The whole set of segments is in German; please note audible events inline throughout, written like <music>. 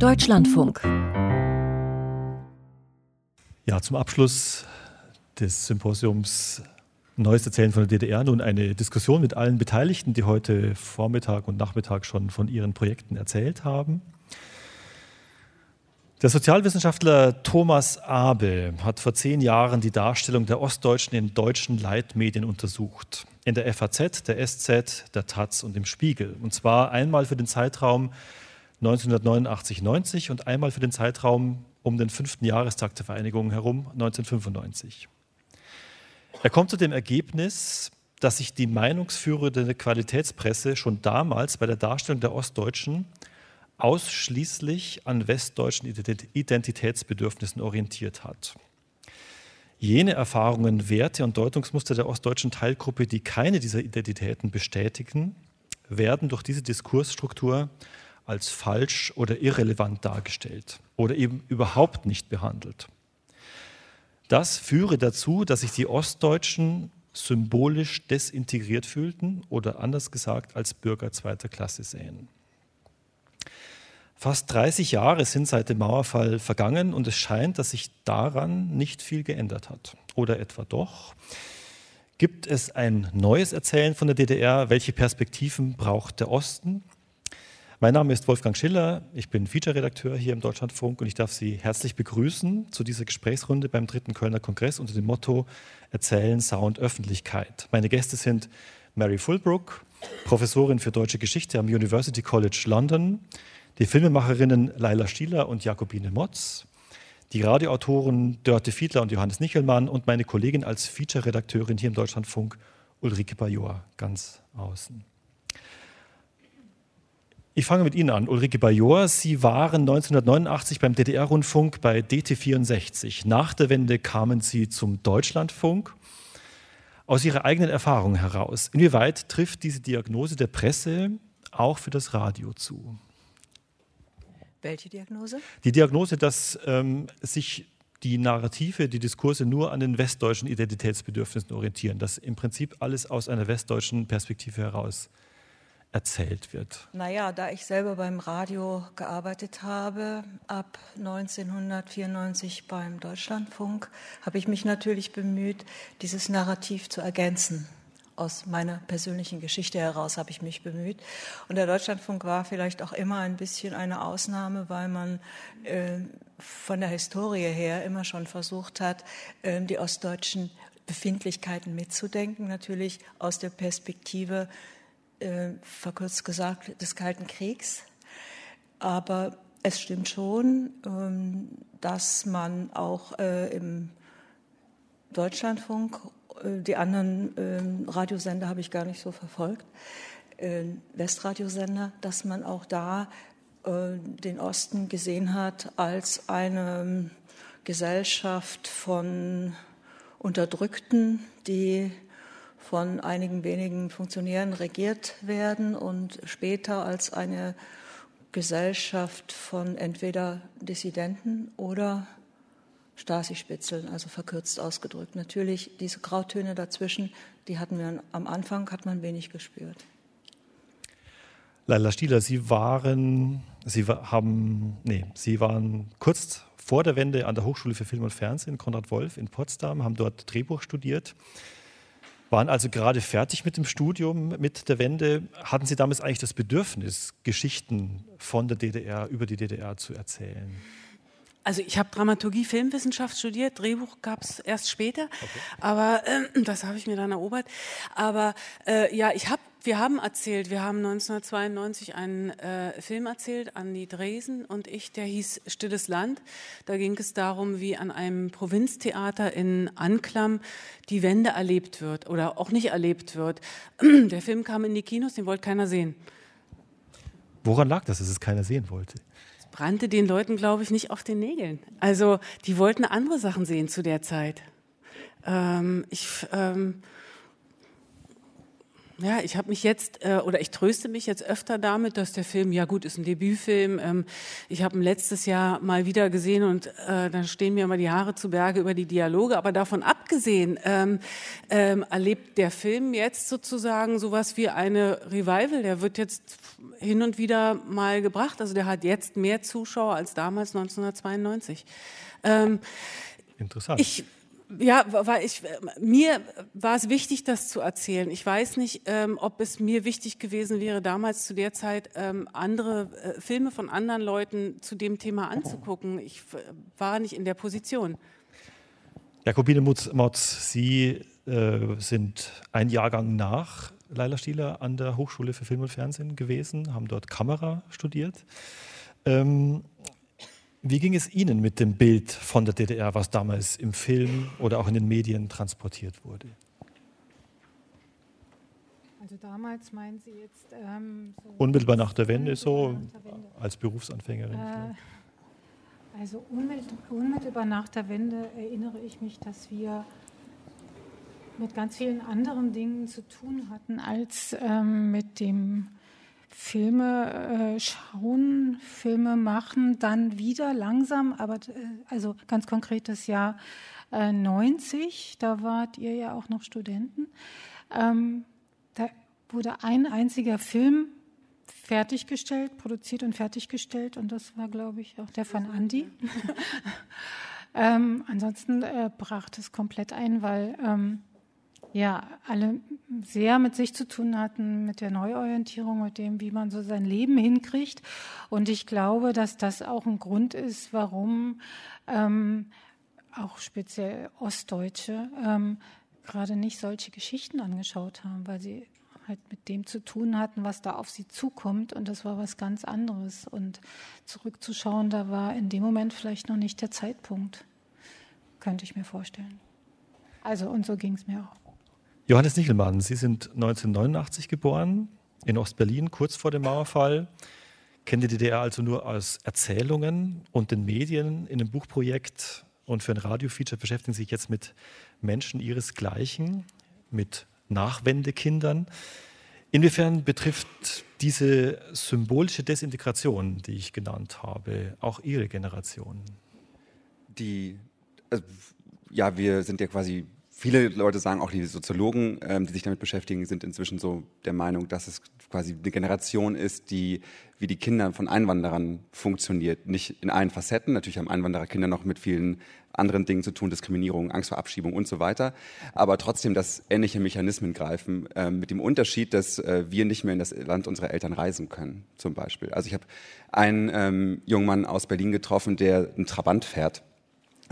Deutschlandfunk. Ja, zum Abschluss des Symposiums Neues Erzählen von der DDR nun eine Diskussion mit allen Beteiligten, die heute Vormittag und Nachmittag schon von ihren Projekten erzählt haben. Der Sozialwissenschaftler Thomas Abe hat vor zehn Jahren die Darstellung der Ostdeutschen in deutschen Leitmedien untersucht. In der FAZ, der SZ, der Taz und im Spiegel. Und zwar einmal für den Zeitraum 1989-90 und einmal für den Zeitraum um den fünften Jahrestag der Vereinigung herum 1995. Er kommt zu dem Ergebnis, dass sich die meinungsführende Qualitätspresse schon damals bei der Darstellung der Ostdeutschen ausschließlich an westdeutschen Identitätsbedürfnissen orientiert hat. Jene Erfahrungen, Werte und Deutungsmuster der ostdeutschen Teilgruppe, die keine dieser Identitäten bestätigen, werden durch diese Diskursstruktur als falsch oder irrelevant dargestellt oder eben überhaupt nicht behandelt. Das führe dazu, dass sich die Ostdeutschen symbolisch desintegriert fühlten oder anders gesagt als Bürger zweiter Klasse sehen. Fast 30 Jahre sind seit dem Mauerfall vergangen und es scheint, dass sich daran nicht viel geändert hat. Oder etwa doch? Gibt es ein neues Erzählen von der DDR? Welche Perspektiven braucht der Osten? Mein Name ist Wolfgang Schiller, ich bin Feature-Redakteur hier im Deutschlandfunk und ich darf Sie herzlich begrüßen zu dieser Gesprächsrunde beim dritten Kölner Kongress unter dem Motto Erzählen, Sound, Öffentlichkeit. Meine Gäste sind Mary Fulbrook, Professorin für Deutsche Geschichte am University College London, die Filmemacherinnen Laila Stieler und Jakobine Motz, die Radioautoren Dörte Fiedler und Johannes Nichelmann und meine Kollegin als Feature-Redakteurin hier im Deutschlandfunk Ulrike Bajor ganz außen. Ich fange mit Ihnen an, Ulrike Bajor. Sie waren 1989 beim DDR-Rundfunk bei DT64. Nach der Wende kamen Sie zum Deutschlandfunk. Aus Ihrer eigenen Erfahrung heraus, inwieweit trifft diese Diagnose der Presse auch für das Radio zu? Welche Diagnose? Die Diagnose, dass ähm, sich die Narrative, die Diskurse nur an den westdeutschen Identitätsbedürfnissen orientieren, dass im Prinzip alles aus einer westdeutschen Perspektive heraus erzählt wird. Naja, da ich selber beim Radio gearbeitet habe, ab 1994 beim Deutschlandfunk, habe ich mich natürlich bemüht, dieses Narrativ zu ergänzen aus meiner persönlichen Geschichte heraus habe ich mich bemüht. Und der Deutschlandfunk war vielleicht auch immer ein bisschen eine Ausnahme, weil man äh, von der Historie her immer schon versucht hat, äh, die ostdeutschen Befindlichkeiten mitzudenken, natürlich aus der Perspektive, äh, verkürzt gesagt, des Kalten Kriegs. Aber es stimmt schon, ähm, dass man auch äh, im Deutschlandfunk äh, die anderen ähm, Radiosender habe ich gar nicht so verfolgt, äh, Westradiosender, dass man auch da äh, den Osten gesehen hat als eine ähm, Gesellschaft von Unterdrückten, die von einigen wenigen Funktionären regiert werden und später als eine Gesellschaft von entweder Dissidenten oder Stasi-Spitzeln, also verkürzt ausgedrückt. Natürlich diese Grautöne dazwischen, die hatten wir am Anfang, hat man wenig gespürt. Laila Stieler, Sie waren, Sie haben, nee, Sie waren kurz vor der Wende an der Hochschule für Film und Fernsehen, Konrad Wolf in Potsdam, haben dort Drehbuch studiert, waren also gerade fertig mit dem Studium, mit der Wende. Hatten Sie damals eigentlich das Bedürfnis, Geschichten von der DDR über die DDR zu erzählen? Also ich habe Dramaturgie, Filmwissenschaft studiert, Drehbuch gab es erst später, okay. aber äh, das habe ich mir dann erobert. Aber äh, ja, ich habe, wir haben erzählt, wir haben 1992 einen äh, Film erzählt, Andi Dresen und ich, der hieß Stilles Land. Da ging es darum, wie an einem Provinztheater in Anklam die Wende erlebt wird oder auch nicht erlebt wird. <clears throat> Der Film kam in die Kinos, den wollte keiner sehen. Woran lag das, dass es keiner sehen wollte? brannte den Leuten, glaube ich, nicht auf den Nägeln. Also die wollten andere Sachen sehen zu der Zeit. Ähm, ich, ähm, Ja, ich habe mich jetzt, äh, oder ich tröste mich jetzt öfter damit, dass der Film, ja gut, ist ein Debütfilm. Ähm, ich habe ihn letztes Jahr mal wieder gesehen und äh, dann stehen mir immer die Haare zu Berge über die Dialoge. Aber davon abgesehen ähm, ähm, erlebt der Film jetzt sozusagen sowas wie eine Revival. Der wird jetzt hin und wieder mal gebracht. Also der hat jetzt mehr Zuschauer als damals 1992. Ähm, Interessant. Ich, ja, weil ich, mir war es wichtig, das zu erzählen. Ich weiß nicht, ähm, ob es mir wichtig gewesen wäre, damals zu der Zeit ähm, andere äh, Filme von anderen Leuten zu dem Thema anzugucken. Ich war nicht in der Position. Jakobine Motz, Sie äh, sind ein Jahrgang nach Leila Stieler an der Hochschule für Film und Fernsehen gewesen, haben dort Kamera studiert. Ähm, wie ging es Ihnen mit dem Bild von der DDR, was damals im Film oder auch in den Medien transportiert wurde? Also damals meinen Sie jetzt ähm, so unmittelbar nach der Wende, so der Wende. als Berufsanfängerin? Äh, also unmittelbar nach der Wende erinnere ich mich, dass wir mit ganz vielen anderen Dingen zu tun hatten als ähm, mit dem Filme äh, schauen, Filme machen, dann wieder langsam, aber äh, also ganz konkret das Jahr äh, 90, da wart ihr ja auch noch Studenten. Ähm, da wurde ein einziger Film fertiggestellt, produziert und fertiggestellt und das war, glaube ich, auch der von Andy. <laughs> ähm, ansonsten äh, brach es komplett ein, weil ähm, ja, alle sehr mit sich zu tun hatten, mit der Neuorientierung, mit dem, wie man so sein Leben hinkriegt. Und ich glaube, dass das auch ein Grund ist, warum ähm, auch speziell Ostdeutsche ähm, gerade nicht solche Geschichten angeschaut haben, weil sie halt mit dem zu tun hatten, was da auf sie zukommt. Und das war was ganz anderes. Und zurückzuschauen, da war in dem Moment vielleicht noch nicht der Zeitpunkt, könnte ich mir vorstellen. Also, und so ging es mir auch. Johannes Nichelmann, Sie sind 1989 geboren, in Ostberlin, kurz vor dem Mauerfall. Kennen die DDR also nur aus Erzählungen und den Medien in einem Buchprojekt und für ein Radiofeature beschäftigen Sie sich jetzt mit Menschen ihresgleichen, mit Nachwendekindern. Inwiefern betrifft diese symbolische Desintegration, die ich genannt habe, auch Ihre Generation? Die, also, ja, wir sind ja quasi viele Leute sagen, auch die Soziologen, ähm, die sich damit beschäftigen, sind inzwischen so der Meinung, dass es quasi eine Generation ist, die wie die Kinder von Einwanderern funktioniert. Nicht in allen Facetten. Natürlich haben Einwanderer Kinder noch mit vielen anderen Dingen zu tun, Diskriminierung, Angst vor Abschiebung und so weiter. Aber trotzdem, dass ähnliche Mechanismen greifen, äh, mit dem Unterschied, dass äh, wir nicht mehr in das Land unserer Eltern reisen können, zum Beispiel. Also ich habe einen ähm, jungen Mann aus Berlin getroffen, der einen Trabant fährt äh,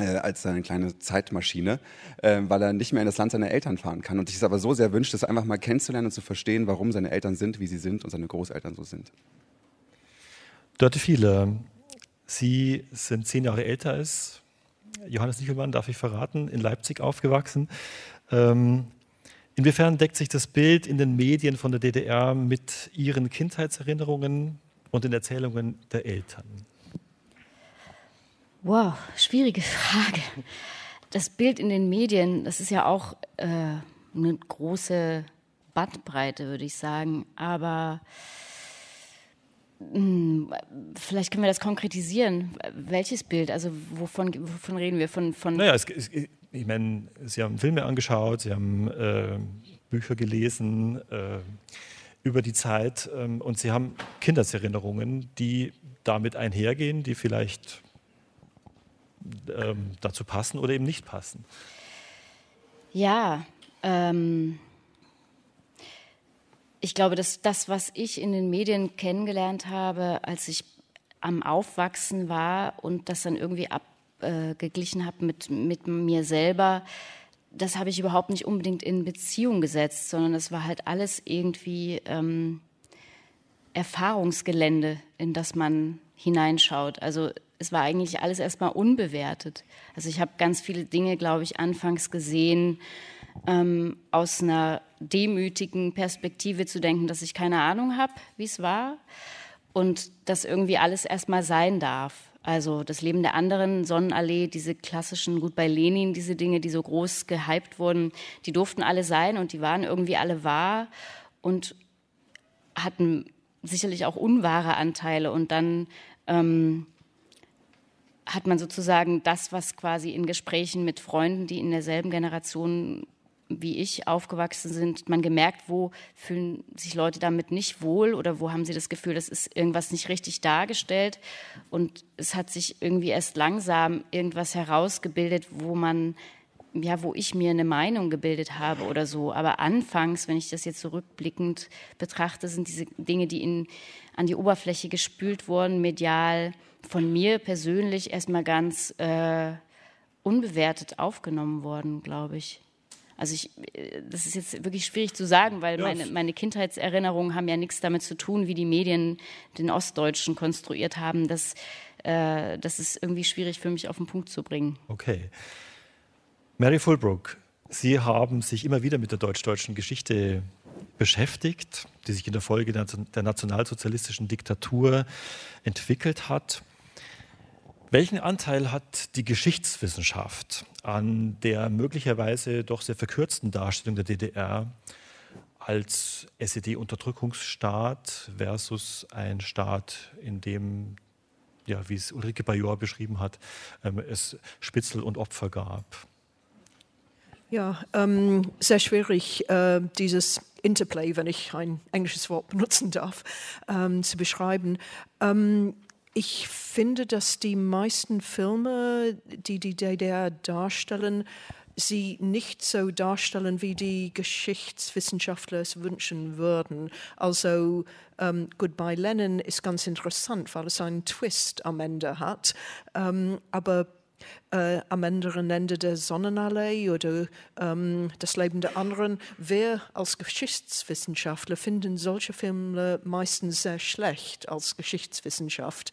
als seine kleine Zeitmaschine, äh, weil er nicht mehr in das Land seiner Eltern fahren kann und sich es aber so sehr wünscht, es einfach mal kennenzulernen und zu verstehen, warum seine Eltern sind, wie sie sind und seine Großeltern so sind. Dörte viele. Sie sind zehn Jahre älter als Johannes Nichelmann, darf ich verraten, in Leipzig aufgewachsen. Ähm, inwiefern deckt sich das Bild in den Medien von der DDR mit Ihren Kindheitserinnerungen und den Erzählungen der Eltern? Wow, schwierige Frage. Das Bild in den Medien, das ist ja auch äh, eine große Bandbreite, würde ich sagen. Aber mh, hm, vielleicht können wir das konkretisieren. Welches Bild? Also wovon, wovon reden wir? Von, von naja, es, es, ich meine, Sie haben Filme angeschaut, Sie haben äh, Bücher gelesen äh, über die Zeit ähm, und Sie haben Kindheitserinnerungen, die damit einhergehen, die vielleicht ähm, dazu passen oder eben nicht passen? Ja, ähm, ich glaube, dass das, was ich in den Medien kennengelernt habe, als ich am Aufwachsen war und das dann irgendwie abgeglichen äh, habe mit, mit mir selber, das habe ich überhaupt nicht unbedingt in Beziehung gesetzt, sondern es war halt alles irgendwie ähm, Erfahrungsgelände, in das man hineinschaut. Also es war eigentlich alles erstmal unbewertet. Also ich habe ganz viele Dinge, glaube ich, anfangs gesehen, ähm, aus einer demütigen Perspektive zu denken, dass ich keine Ahnung habe, wie es war und dass irgendwie alles erstmal sein darf. Also das Leben der anderen, Sonnenallee, diese klassischen, gut bei Lenin, diese Dinge, die so groß gehypt wurden, die durften alle sein und die waren irgendwie alle wahr. und hatten sicherlich auch unwahre Anteile. Und dann ähm, hat man sozusagen das, was quasi in Gesprächen mit Freunden, die in derselben Generation wie ich aufgewachsen sind, man gemerkt, wo fühlen sich Leute damit nicht wohl oder wo haben sie das Gefühl, das ist irgendwas nicht richtig dargestellt. Und es hat sich irgendwie erst langsam irgendwas herausgebildet, wo man ja, wo ich mir eine Meinung gebildet habe oder so. Aber anfangs, wenn ich das jetzt zurückblickend so betrachte, sind diese Dinge, die in, an die Oberfläche gespült wurden, medial von mir persönlich erstmal ganz äh, unbewertet aufgenommen worden, glaube ich. Also ich, äh, das ist jetzt wirklich schwierig zu sagen, weil ja. meine, meine Kindheitserinnerungen haben ja nichts damit zu tun, wie die Medien den Ostdeutschen konstruiert haben. Das, äh, das ist irgendwie schwierig für mich auf den Punkt zu bringen. Okay. Mary Fulbrook, Sie haben sich immer wieder mit der deutsch-deutschen Geschichte beschäftigt, die sich in der Folge der nationalsozialistischen Diktatur entwickelt hat. Welchen Anteil hat die Geschichtswissenschaft an der möglicherweise doch sehr verkürzten Darstellung der DDR als SED-Unterdrückungsstaat versus ein Staat, in dem, ja, wie es Ulrike Bajor beschrieben hat, ähm, es Spitzel und Opfer gab? Ja, ähm, sehr schwierig, äh, dieses Interplay, wenn ich ein englisches Wort benutzen darf, ähm, zu beschreiben. Ähm, ich finde, dass die meisten Filme, die die DDR darstellen, sie nicht so darstellen, wie die Geschichtswissenschaftler es wünschen würden. Also ähm, Goodbye Lenin ist ganz interessant, weil es einen Twist am Ende hat. Ähm, aber äh, am anderen Ende der Sonnenallee oder ähm, das Leben der anderen. Wir als Geschichtswissenschaftler finden solche Filme meistens sehr schlecht als Geschichtswissenschaft.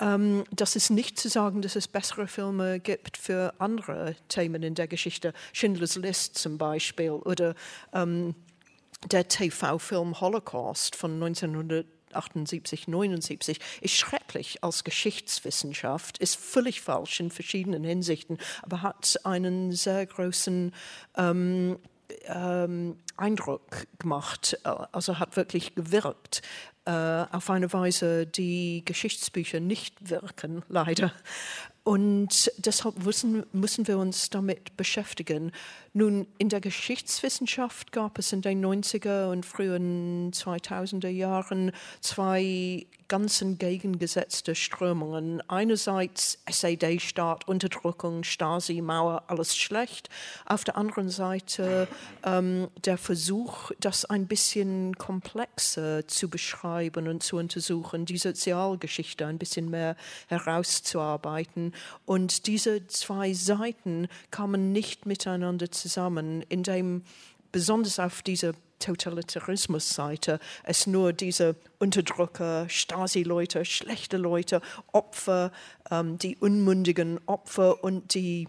Ähm, das ist nicht zu sagen, dass es bessere Filme gibt für andere Themen in der Geschichte. Schindlers List zum Beispiel oder ähm, der TV-Film Holocaust von 1900 78, 79, ist schrecklich als Geschichtswissenschaft, ist völlig falsch in verschiedenen Hinsichten, aber hat einen sehr großen ähm, ähm, Eindruck gemacht, äh, also hat wirklich gewirkt äh, auf eine Weise, die Geschichtsbücher nicht wirken, <laughs> leider. Und deshalb müssen, müssen wir uns damit beschäftigen. Nun, in der Geschichtswissenschaft gab es in den 90er und frühen 2000er Jahren zwei ganz entgegengesetzte Strömungen. Einerseits SED-Staat, Unterdrückung, Stasi, Mauer, alles schlecht. Auf der anderen Seite ähm, der Versuch, das ein bisschen komplexer zu beschreiben und zu untersuchen, die Sozialgeschichte ein bisschen mehr herauszuarbeiten. Und diese zwei Seiten kamen nicht miteinander zusammen, indem besonders auf dieser Totalitarismus-Seite es nur diese Unterdrücker, Stasi-Leute, schlechte Leute, Opfer, ähm, die unmündigen Opfer und die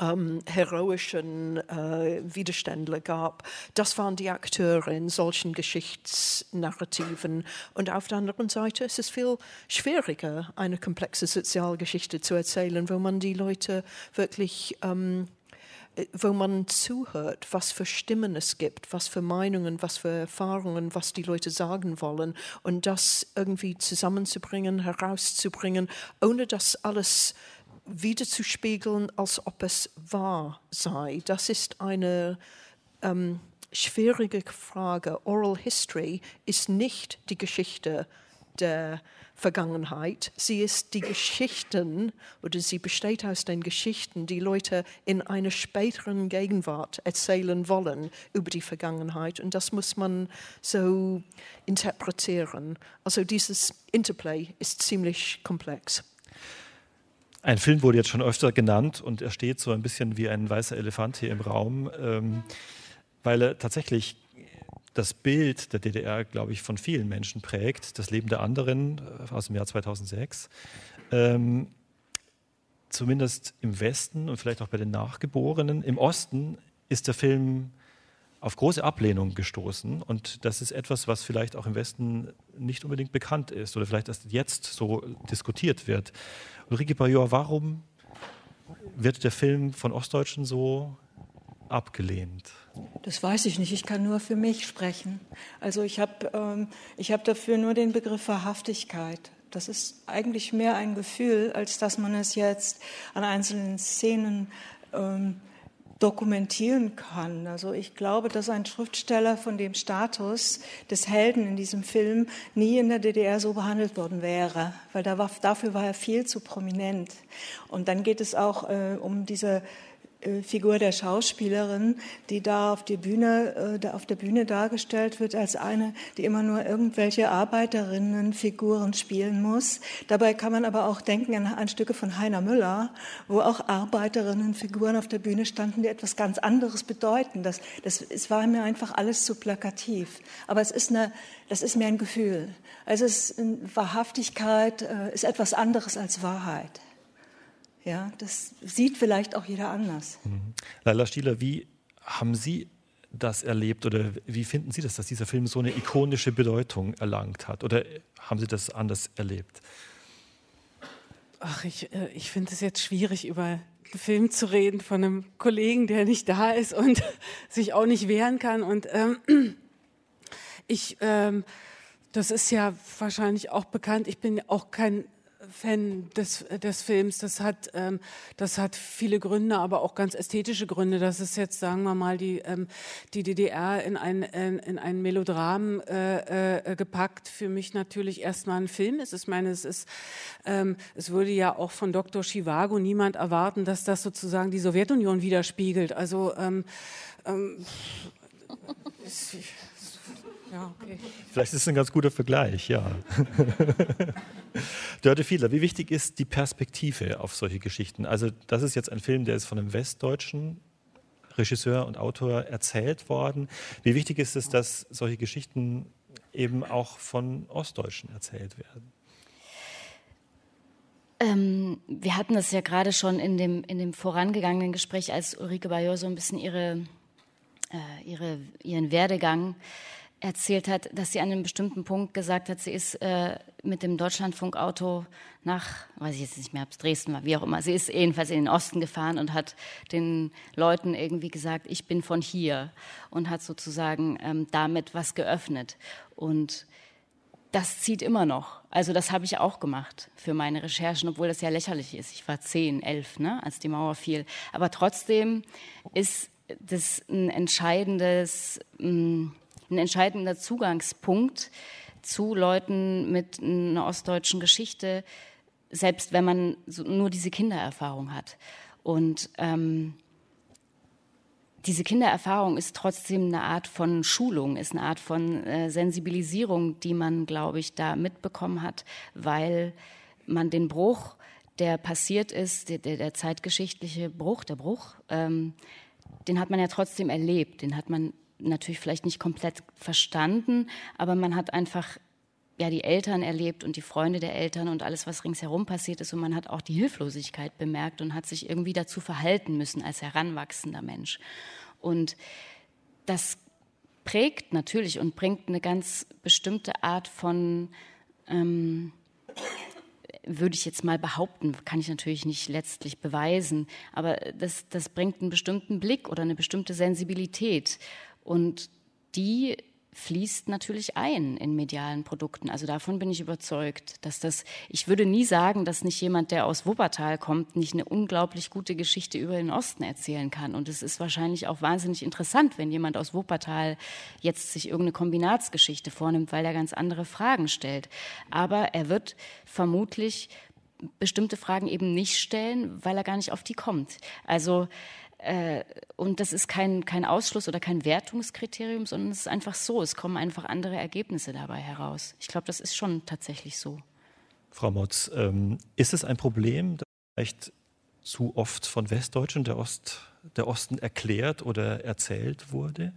ähm, heroischen äh, Widerständler gab. Das waren die Akteure in solchen Geschichtsnarrativen. Und auf der anderen Seite ist es viel schwieriger, eine komplexe Sozialgeschichte zu erzählen, wo man die Leute wirklich ähm, wo man zuhört, was für Stimmen es gibt, was für Meinungen, was für Erfahrungen, was die Leute sagen wollen und das irgendwie zusammenzubringen, herauszubringen, ohne das alles wiederzuspiegeln, als ob es wahr sei. Das ist eine ähm, schwierige Frage. Oral History ist nicht die Geschichte der Vergangenheit. Sie ist die Geschichten oder sie besteht aus den Geschichten, die Leute in einer späteren Gegenwart erzählen wollen über die Vergangenheit. Und das muss man so interpretieren. Also dieses Interplay ist ziemlich komplex. Ein Film wurde jetzt schon öfter genannt und er steht so ein bisschen wie ein weißer Elefant hier im Raum, ähm, weil er tatsächlich das Bild der DDR, glaube ich, von vielen Menschen prägt, das Leben der anderen äh, aus dem Jahr 2006. Ähm, zumindest im Westen und vielleicht auch bei den Nachgeborenen. Im Osten ist der Film auf große Ablehnung gestoßen und das ist etwas, was vielleicht auch im Westen nicht unbedingt bekannt ist oder vielleicht erst jetzt so diskutiert wird. Ulrike Bajor, warum wird der Film von Ostdeutschen so abgelehnt? Das weiß ich nicht. Ich kann nur für mich sprechen. Also ich habe ähm, hab dafür nur den Begriff Wahrhaftigkeit. Das ist eigentlich mehr ein Gefühl, als dass man es jetzt an einzelnen Szenen ähm, dokumentieren kann. Also ich glaube, dass ein Schriftsteller von dem Status des Helden in diesem Film nie in der DDR so behandelt worden wäre, weil da war, dafür war er viel zu prominent. Und dann geht es auch äh, um diese Figur der Schauspielerin, die da auf, die Bühne, äh, auf der Bühne dargestellt wird als eine, die immer nur irgendwelche Arbeiterinnenfiguren spielen muss. Dabei kann man aber auch denken an, an Stücke von Heiner Müller, wo auch Arbeiterinnenfiguren auf der Bühne standen, die etwas ganz anderes bedeuten. Das, das, es war mir einfach alles zu plakativ. Aber es ist eine, das ist mir ein Gefühl. Also es ist, Wahrhaftigkeit äh, ist etwas anderes als Wahrheit. Ja, das sieht vielleicht auch jeder anders. Mhm. Laila Stieler, wie haben Sie das erlebt oder wie finden Sie das, dass dieser Film so eine ikonische Bedeutung erlangt hat? Oder haben Sie das anders erlebt? Ach, ich, äh, ich finde es jetzt schwierig, über einen Film zu reden von einem Kollegen, der nicht da ist und <laughs> sich auch nicht wehren kann. Und ähm, <clears throat> ich, ähm, das ist ja wahrscheinlich auch bekannt, ich bin auch kein Fan des, des Films. Das hat, ähm, das hat viele Gründe, aber auch ganz ästhetische Gründe. Das ist jetzt, sagen wir mal, die, ähm, die DDR in ein, in, in ein Melodram äh, äh, gepackt. Für mich natürlich erstmal ein Film ist. Ich meine, es ist, ähm, es würde ja auch von Dr. Chivago niemand erwarten, dass das sozusagen die Sowjetunion widerspiegelt. Also, ähm, ähm, ja, okay. Vielleicht ist es ein ganz guter Vergleich, ja. <laughs> Dörte Fiedler, wie wichtig ist die Perspektive auf solche Geschichten? Also, das ist jetzt ein Film, der ist von einem westdeutschen Regisseur und Autor erzählt worden. Wie wichtig ist es, dass solche Geschichten eben auch von Ostdeutschen erzählt werden? Ähm, wir hatten das ja gerade schon in dem, in dem vorangegangenen Gespräch, als Ulrike Bayor so ein bisschen ihre, äh, ihre, ihren Werdegang erzählt hat, dass sie an einem bestimmten Punkt gesagt hat, sie ist äh, mit dem Deutschlandfunkauto nach, weiß ich jetzt nicht mehr, ob es Dresden war, wie auch immer, sie ist jedenfalls in den Osten gefahren und hat den Leuten irgendwie gesagt, ich bin von hier und hat sozusagen ähm, damit was geöffnet. Und das zieht immer noch. Also das habe ich auch gemacht für meine Recherchen, obwohl das ja lächerlich ist. Ich war zehn, elf, ne, als die Mauer fiel. Aber trotzdem ist das ein entscheidendes... Mh, mm, ein entscheidender Zugangspunkt zu Leuten mit einer ostdeutschen Geschichte, selbst wenn man nur diese Kindererfahrung hat. Und ähm, diese Kindererfahrung ist trotzdem eine Art von Schulung, ist eine Art von äh, Sensibilisierung, die man, glaube ich, da mitbekommen hat, weil man den Bruch, der passiert ist, der, der zeitgeschichtliche Bruch, der Bruch, ähm, den hat man ja trotzdem erlebt, den hat man natürlich vielleicht nicht komplett verstanden, aber man hat einfach ja die Eltern erlebt und die Freunde der Eltern und alles, was ringsherum passiert ist. Und man hat auch die Hilflosigkeit bemerkt und hat sich irgendwie dazu verhalten müssen als heranwachsender Mensch. Und das prägt natürlich und bringt eine ganz bestimmte Art von, ähm, würde ich jetzt mal behaupten, kann ich natürlich nicht letztlich beweisen, aber das, das bringt einen bestimmten Blick oder eine bestimmte Sensibilität. Und die fließt natürlich ein in medialen Produkten. Also davon bin ich überzeugt, dass das, ich würde nie sagen, dass nicht jemand, der aus Wuppertal kommt, nicht eine unglaublich gute Geschichte über den Osten erzählen kann. Und es ist wahrscheinlich auch wahnsinnig interessant, wenn jemand aus Wuppertal jetzt sich irgendeine Kombinatsgeschichte vornimmt, weil er ganz andere Fragen stellt. Aber er wird vermutlich bestimmte Fragen eben nicht stellen, weil er gar nicht auf die kommt. Also und das ist kein, kein Ausschluss oder kein Wertungskriterium, sondern es ist einfach so. Es kommen einfach andere Ergebnisse dabei heraus. Ich glaube, das ist schon tatsächlich so. Frau Motz, ähm, ist es ein Problem, dass vielleicht zu oft von Westdeutschen der, Ost, der Osten erklärt oder erzählt wurde?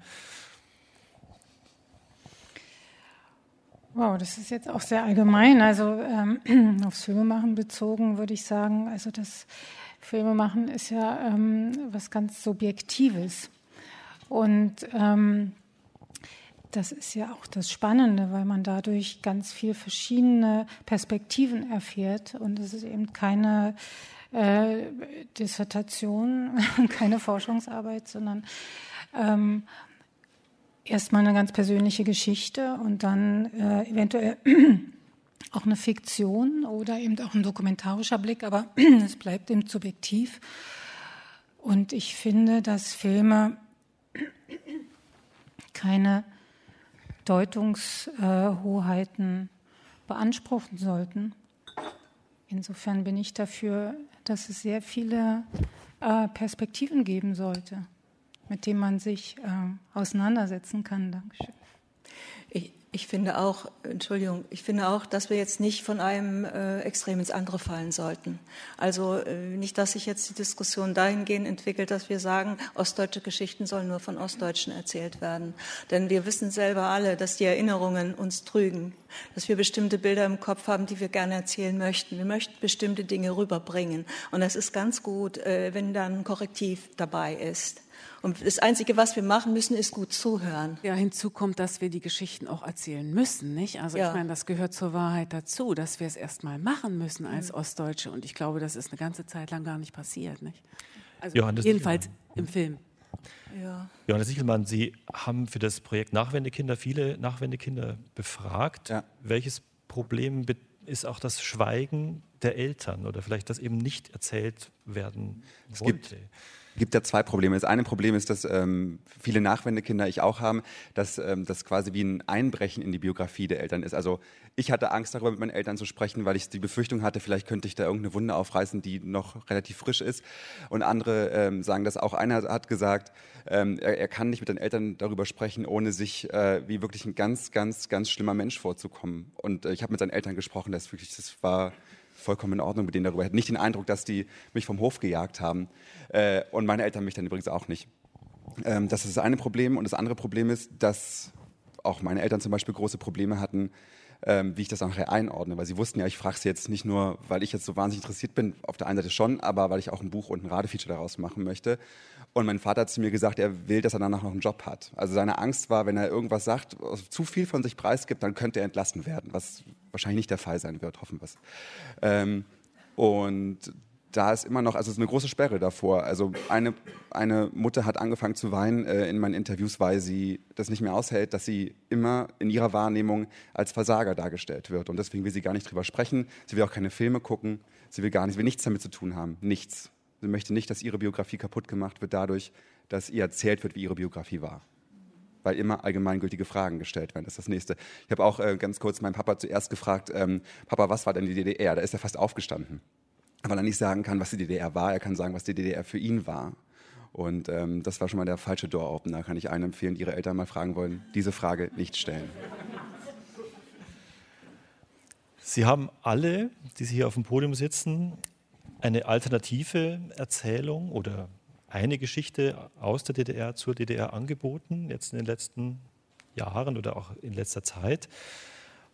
Wow, das ist jetzt auch sehr allgemein. Also ähm, <clears throat> aufs Filmemachen bezogen würde ich sagen, also das Filme machen ist ja ähm, was ganz Subjektives. Und ähm, das ist ja auch das Spannende, weil man dadurch ganz viel verschiedene Perspektiven erfährt und es ist eben keine äh, Dissertation, <laughs> keine Forschungsarbeit, sondern ähm, erstmal eine ganz persönliche Geschichte und dann äh, eventuell auch eine Fiktion oder eben auch ein dokumentarischer Blick, aber <clears throat> es bleibt eben subjektiv. Und ich finde, dass Filme <clears throat> keine Deutungshoheiten beanspruchen sollten. Insofern bin ich dafür, dass es sehr viele äh, Perspektiven geben sollte, mit denen man sich äh, auseinandersetzen kann. Dankeschön. Ich, finde auch, Entschuldigung, ich finde auch, dass wir jetzt nicht von einem äh, Extrem ins andere fallen sollten. Also äh, nicht, dass sich jetzt die Diskussion dahingehend entwickelt, dass wir sagen, ostdeutsche Geschichten sollen nur von Ostdeutschen erzählt werden. Denn wir wissen selber alle, dass die Erinnerungen uns trügen, dass wir bestimmte Bilder im Kopf haben, die wir gerne erzählen möchten. Wir möchten bestimmte Dinge rüberbringen. Und es ist ganz gut, äh, wenn dann ein Korrektiv dabei ist. Und das Einzige, was wir machen müssen, ist gut zuhören. Ja, hinzu kommt, dass wir die Geschichten auch erzählen müssen, nicht? Also ja. ich meine, das gehört zur Wahrheit dazu, dass wir es erstmal machen müssen als mhm. Ostdeutsche. Und ich glaube, das ist eine ganze Zeit lang gar nicht passiert, nicht? Also Johannes jedenfalls Sichelmann. im Film. Ja. Johannes Sichelmann, Sie haben für das Projekt Nachwendekinder viele Nachwendekinder befragt. Ja. Welches Problem ist auch das Schweigen der Eltern oder vielleicht das eben nicht erzählt werden es wollte? Gibt gibt da zwei Probleme. Das eine Problem ist, dass ähm, viele Nachwendekinder, ich auch haben, dass ähm, das quasi wie ein Einbrechen in die Biografie der Eltern ist. Also ich hatte Angst darüber, mit meinen Eltern zu sprechen, weil ich die Befürchtung hatte, vielleicht könnte ich da irgendeine Wunde aufreißen, die noch relativ frisch ist. Und andere ähm, sagen das auch. Einer hat gesagt, ähm, er, er, kann nicht mit den Eltern darüber sprechen, ohne sich äh, wie wirklich ein ganz, ganz, ganz schlimmer Mensch vorzukommen. Und äh, ich habe mit seinen Eltern gesprochen, das wirklich, das war vollkommen in Ordnung mit denen darüber. Ich hatte nicht den Eindruck, dass die mich vom Hof gejagt haben. Äh, und meine Eltern mich dann übrigens auch nicht. Ähm, das ist das eine Problem. Und das andere Problem ist, dass auch meine Eltern zum Beispiel große Probleme hatten, ähm, wie ich das nachher einordne. Weil sie wussten ja, ich frage sie jetzt nicht nur, weil ich jetzt so wahnsinnig interessiert bin, auf der einen Seite schon, aber weil ich auch ein Buch und ein Radefeature daraus machen möchte. Und mein Vater hat zu mir gesagt, er will, dass er danach noch einen Job hat. Also seine Angst war, wenn er irgendwas sagt, zu viel von sich preisgibt, dann könnte er entlassen werden, was wahrscheinlich nicht der Fall sein wird, hoffen wir es. Ähm, und da ist immer noch, also es ist eine große Sperre davor. Also eine, eine Mutter hat angefangen zu weinen äh, in meinen Interviews, weil sie das nicht mehr aushält, dass sie immer in ihrer Wahrnehmung als Versager dargestellt wird. Und deswegen will sie gar nicht drüber sprechen. Sie will auch keine Filme gucken. Sie will gar nicht, will nichts damit zu tun haben. Nichts. Sie möchte nicht, dass ihre Biografie kaputt gemacht wird dadurch, dass ihr erzählt wird, wie ihre Biografie war weil immer allgemeingültige Fragen gestellt werden. Das ist das Nächste. Ich habe auch äh, ganz kurz meinen Papa zuerst gefragt, ähm, Papa, was war denn die DDR? Da ist er fast aufgestanden weil er nicht sagen kann, was die DDR war, er kann sagen, was die DDR für ihn war. Und ähm, das war schon mal der falsche Door-Opener. Kann ich allen empfehlen, die ihre Eltern mal fragen wollen, diese Frage nicht stellen. Sie haben alle, die Sie hier auf dem Podium sitzen, eine alternative Erzählung oder eine Geschichte aus der DDR zur DDR angeboten, jetzt in den letzten Jahren oder auch in letzter Zeit.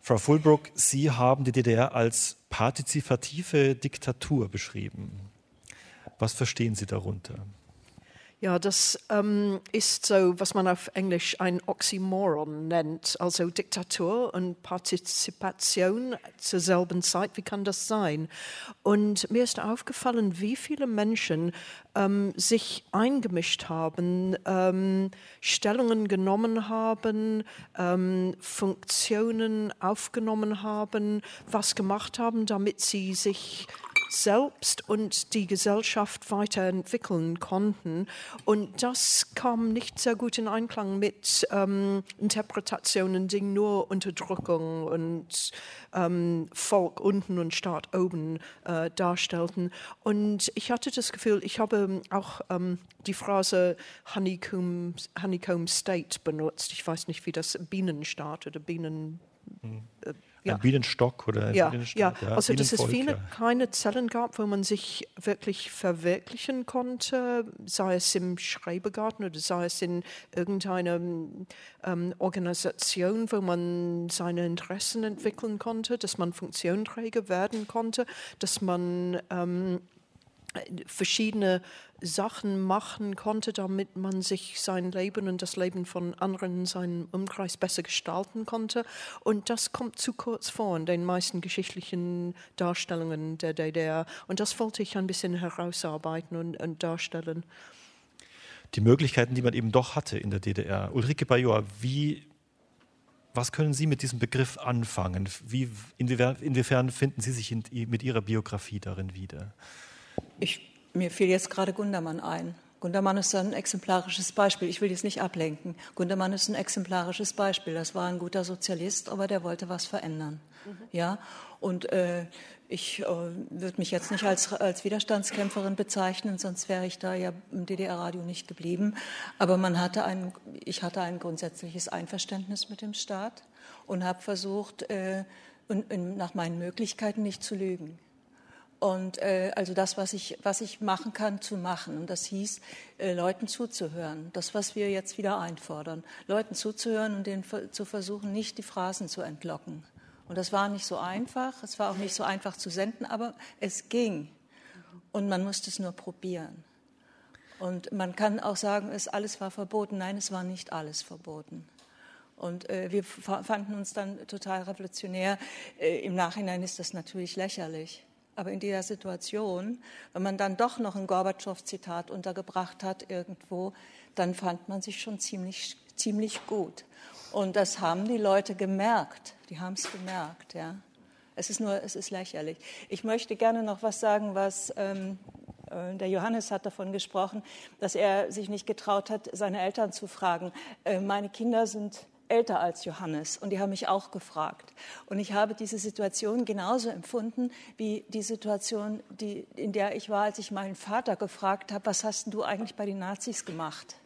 Frau Fulbrook, Sie haben die DDR als partizipative Diktatur beschrieben. Was verstehen Sie darunter? Ja, das ähm, ist so, was man auf Englisch ein Oxymoron nennt, also Diktatur und Partizipation zur selben Zeit. Wie kann das sein? Und mir ist aufgefallen, wie viele Menschen ähm, sich eingemischt haben, ähm, Stellungen genommen haben, ähm, Funktionen aufgenommen haben, was gemacht haben, damit sie sich selbst und die Gesellschaft weiterentwickeln konnten. Und das kam nicht sehr gut in Einklang mit ähm, Interpretationen, die nur Unterdrückung und ähm, Volk unten und Staat oben äh, darstellten. Und ich hatte das Gefühl, ich habe auch ähm, die Phrase Honeycomb, Honeycomb State benutzt. Ich weiß nicht, wie das Bienenstaat oder Bienen. Mhm. Äh, ja. ein Bienenstock oder ein ja, ja. ja, also dass es viele ja. keine Zellen gab, wo man sich wirklich verwirklichen konnte, sei es im Schreibergarten oder sei es in irgendeiner ähm, Organisation, wo man seine Interessen entwickeln konnte, dass man Funktionsträger werden konnte, dass man ähm, verschiedene Sachen machen konnte, damit man sich sein Leben und das Leben von anderen in seinem Umkreis besser gestalten konnte. Und das kommt zu kurz vor in den meisten geschichtlichen Darstellungen der DDR. Und das wollte ich ein bisschen herausarbeiten und, und darstellen. Die Möglichkeiten, die man eben doch hatte in der DDR. Ulrike Bajor, wie was können Sie mit diesem Begriff anfangen? Wie, inwiefern, inwiefern finden Sie sich in, mit Ihrer Biografie darin wieder? Ich, mir fiel jetzt gerade Gundermann ein. Gundermann ist ein exemplarisches Beispiel. Ich will jetzt nicht ablenken. Gundermann ist ein exemplarisches Beispiel. Das war ein guter Sozialist, aber der wollte was verändern. Mhm. Ja, und äh, ich äh, würde mich jetzt nicht als, als Widerstandskämpferin bezeichnen, sonst wäre ich da ja im DDR-Radio nicht geblieben. Aber man hatte ein, ich hatte ein grundsätzliches Einverständnis mit dem Staat und habe versucht, äh, und, und nach meinen Möglichkeiten nicht zu lügen. Und äh, also das, was ich, was ich machen kann, zu machen. Und das hieß, äh, Leuten zuzuhören. Das, was wir jetzt wieder einfordern. Leuten zuzuhören und denen zu versuchen, nicht die Phrasen zu entlocken. Und das war nicht so einfach. Es war auch nicht so einfach zu senden, aber es ging. Und man musste es nur probieren. Und man kann auch sagen, es alles war verboten. Nein, es war nicht alles verboten. Und äh, wir fanden uns dann total revolutionär. Äh, Im Nachhinein ist das natürlich lächerlich. Aber in dieser Situation, wenn man dann doch noch ein Gorbatschow-Zitat untergebracht hat irgendwo, dann fand man sich schon ziemlich, ziemlich gut. Und das haben die Leute gemerkt. Die haben es gemerkt, ja. Es ist nur, es ist lächerlich. Ich möchte gerne noch was sagen, was ähm, äh, der Johannes hat davon gesprochen, dass er sich nicht getraut hat, seine Eltern zu fragen. Äh, meine Kinder sind älter als Johannes und die haben mich auch gefragt. Und ich habe diese Situation genauso empfunden wie die Situation, die, in der ich war, als ich meinen Vater gefragt habe, was hast du eigentlich bei den Nazis gemacht?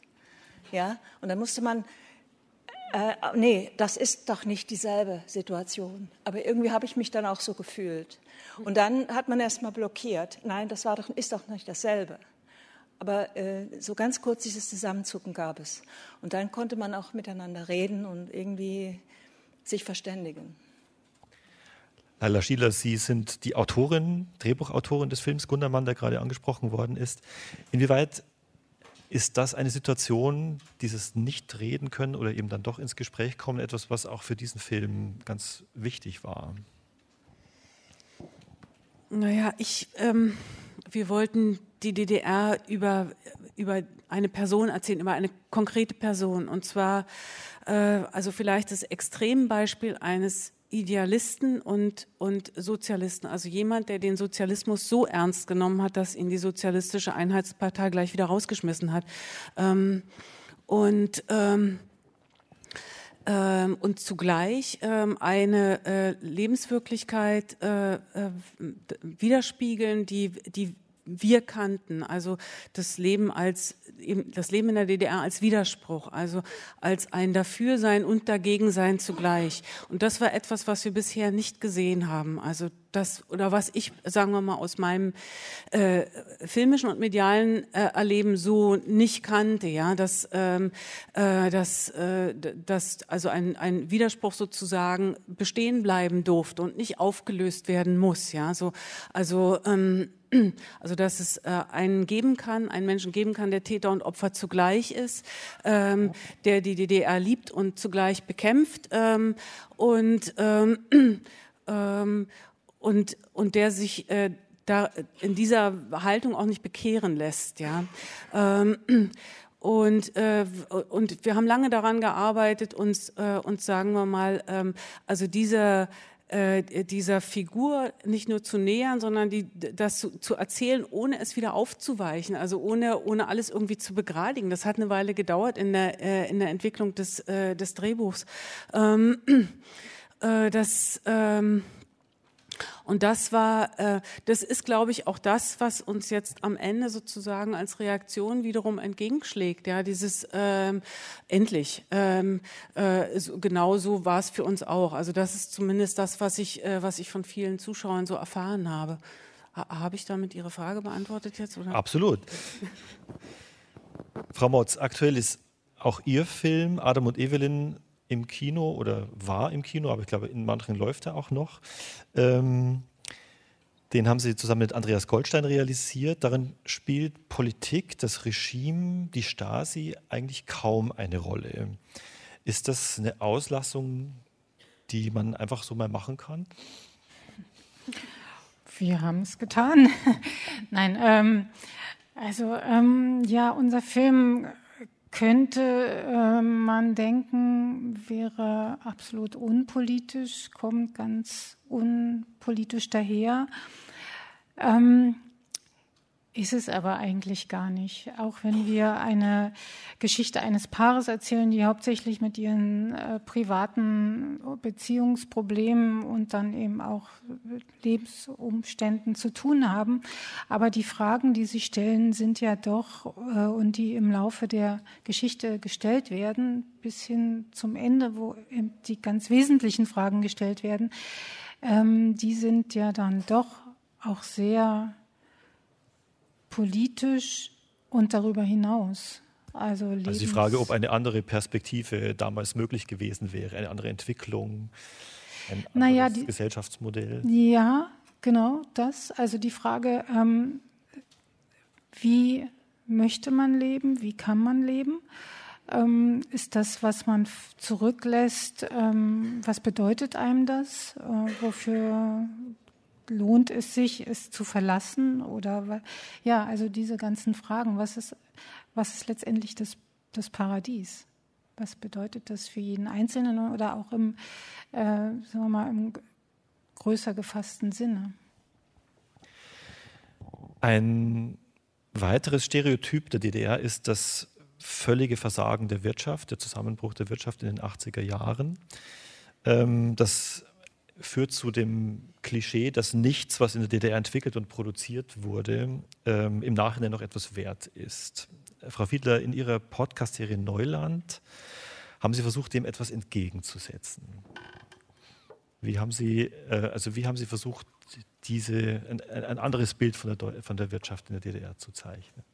Ja, und dann musste man, äh, nee, das ist doch nicht dieselbe Situation. Aber irgendwie habe ich mich dann auch so gefühlt. Und dann hat man erst mal blockiert. Nein, das war doch, ist doch nicht dasselbe. Aber äh, so ganz kurz dieses Zusammenzucken gab es. Und dann konnte man auch miteinander reden und irgendwie sich verständigen. Laila Schieler, Sie sind die Autorin, Drehbuchautorin des Films Gundermann, der gerade angesprochen worden ist. Inwieweit ist das eine Situation, dieses Nicht-Reden können oder eben dann doch ins Gespräch kommen, etwas, was auch für diesen Film ganz wichtig war? Naja, ich, ähm, wir wollten die DDR über, über eine Person erzählen, über eine konkrete Person. Und zwar, äh, also vielleicht das Extrembeispiel eines Idealisten und, und Sozialisten, also jemand, der den Sozialismus so ernst genommen hat, dass ihn die Sozialistische Einheitspartei gleich wieder rausgeschmissen hat. Ähm, und ähm, ähm, und zugleich ähm, eine äh, Lebenswirklichkeit äh, äh, widerspiegeln, die, die wir kannten, also das Leben als das Leben in der DDR als Widerspruch, also als ein Dafürsein und Dagegensein zugleich. Und das war etwas, was wir bisher nicht gesehen haben. Also das oder was ich, sagen wir mal, aus meinem äh, filmischen und medialen äh, Erleben so nicht kannte, ja, dass, ähm, äh, dass, äh, dass also ein, ein Widerspruch sozusagen bestehen bleiben durfte und nicht aufgelöst werden muss, ja, so also ähm, <clears throat> also dass es äh, einen geben kann, einen Menschen geben kann, der Täter und Opfer zugleich ist, ähm, der die DDR liebt und zugleich bekämpft ähm, und, ähm, <clears throat> ähm, und, und der sich äh, da in dieser Haltung auch nicht bekehren lässt. Ja. Ähm, <clears throat> und, äh, und wir haben lange daran gearbeitet, uns, äh, uns sagen wir mal, ähm, also dieser äh, dieser Figur nicht nur zu nähern, sondern die, das zu, zu, erzählen, ohne es wieder aufzuweichen, also ohne, ohne alles irgendwie zu begradigen. Das hat eine Weile gedauert in der, äh, in der Entwicklung des, äh, des Drehbuchs. Ähm, <clears throat> äh, das, ähm, und das war, äh, das ist, glaube ich, auch das, was uns jetzt am Ende sozusagen als Reaktion wiederum entgegenschlägt. Ja, dieses ähm, endlich. Ähm, äh, so, genau so war es für uns auch. Also das ist zumindest das, was ich, äh, was ich von vielen Zuschauern so erfahren habe. Ha, habe ich damit Ihre Frage beantwortet jetzt? Oder? Absolut. <laughs> Frau Motz, aktuell ist auch Ihr Film Adam und Evelyn im Kino oder war im Kino, aber ich glaube, in manchen läuft er auch noch. Ähm, Den haben Sie zusammen mit Andreas Goldstein realisiert. Darin spielt Politik, das Regime, die Stasi eigentlich kaum eine Rolle. Ist das eine Auslassung, die man einfach so mal machen kann? Wir haben es getan. <laughs> Nein, ähm, also ähm, ja, unser Film könnte äh, man denken, wäre absolut unpolitisch, kommt ganz unpolitisch daher. Ähm, ist es aber eigentlich gar nicht. Auch wenn wir eine Geschichte eines Paares erzählen, die hauptsächlich mit ihren äh, privaten Beziehungsproblemen und dann eben auch Lebensumständen zu tun haben. Aber die Fragen, die sie stellen, sind ja doch äh, und die im Laufe der Geschichte gestellt werden, bis hin zum Ende, wo die ganz wesentlichen Fragen gestellt werden, ähm, die sind ja dann doch auch sehr politisch und darüber hinaus. Also, also die Frage, ob eine andere Perspektive damals möglich gewesen wäre, eine andere Entwicklung, ein anderes naja, die, Gesellschaftsmodell. Ja, genau das. Also die Frage, ähm, wie möchte man leben, wie kann man leben? Ähm, ist das, was man zurücklässt, ähm, was bedeutet einem das? Äh, wofür lohnt es sich, es zu verlassen? Oder ja, also diese ganzen Fragen. Was ist, was ist letztendlich das, das Paradies? Was bedeutet das für jeden Einzelnen oder auch im, äh, sagen wir mal, im größer gefassten Sinne? Ein weiteres Stereotyp der DDR ist das völlige Versagen der Wirtschaft, der Zusammenbruch der Wirtschaft in den 80er Jahren. Ähm, das führt zu dem Klischee, dass nichts, was in der DDR entwickelt und produziert wurde, ähm, im Nachhinein noch etwas wert ist. Frau Fiedler, in Ihrer Podcast-Serie Neuland haben Sie versucht, dem etwas entgegenzusetzen. Wie haben Sie, äh, also wie haben Sie versucht, diese, ein, ein anderes Bild von der, von der Wirtschaft in der DDR zu zeichnen?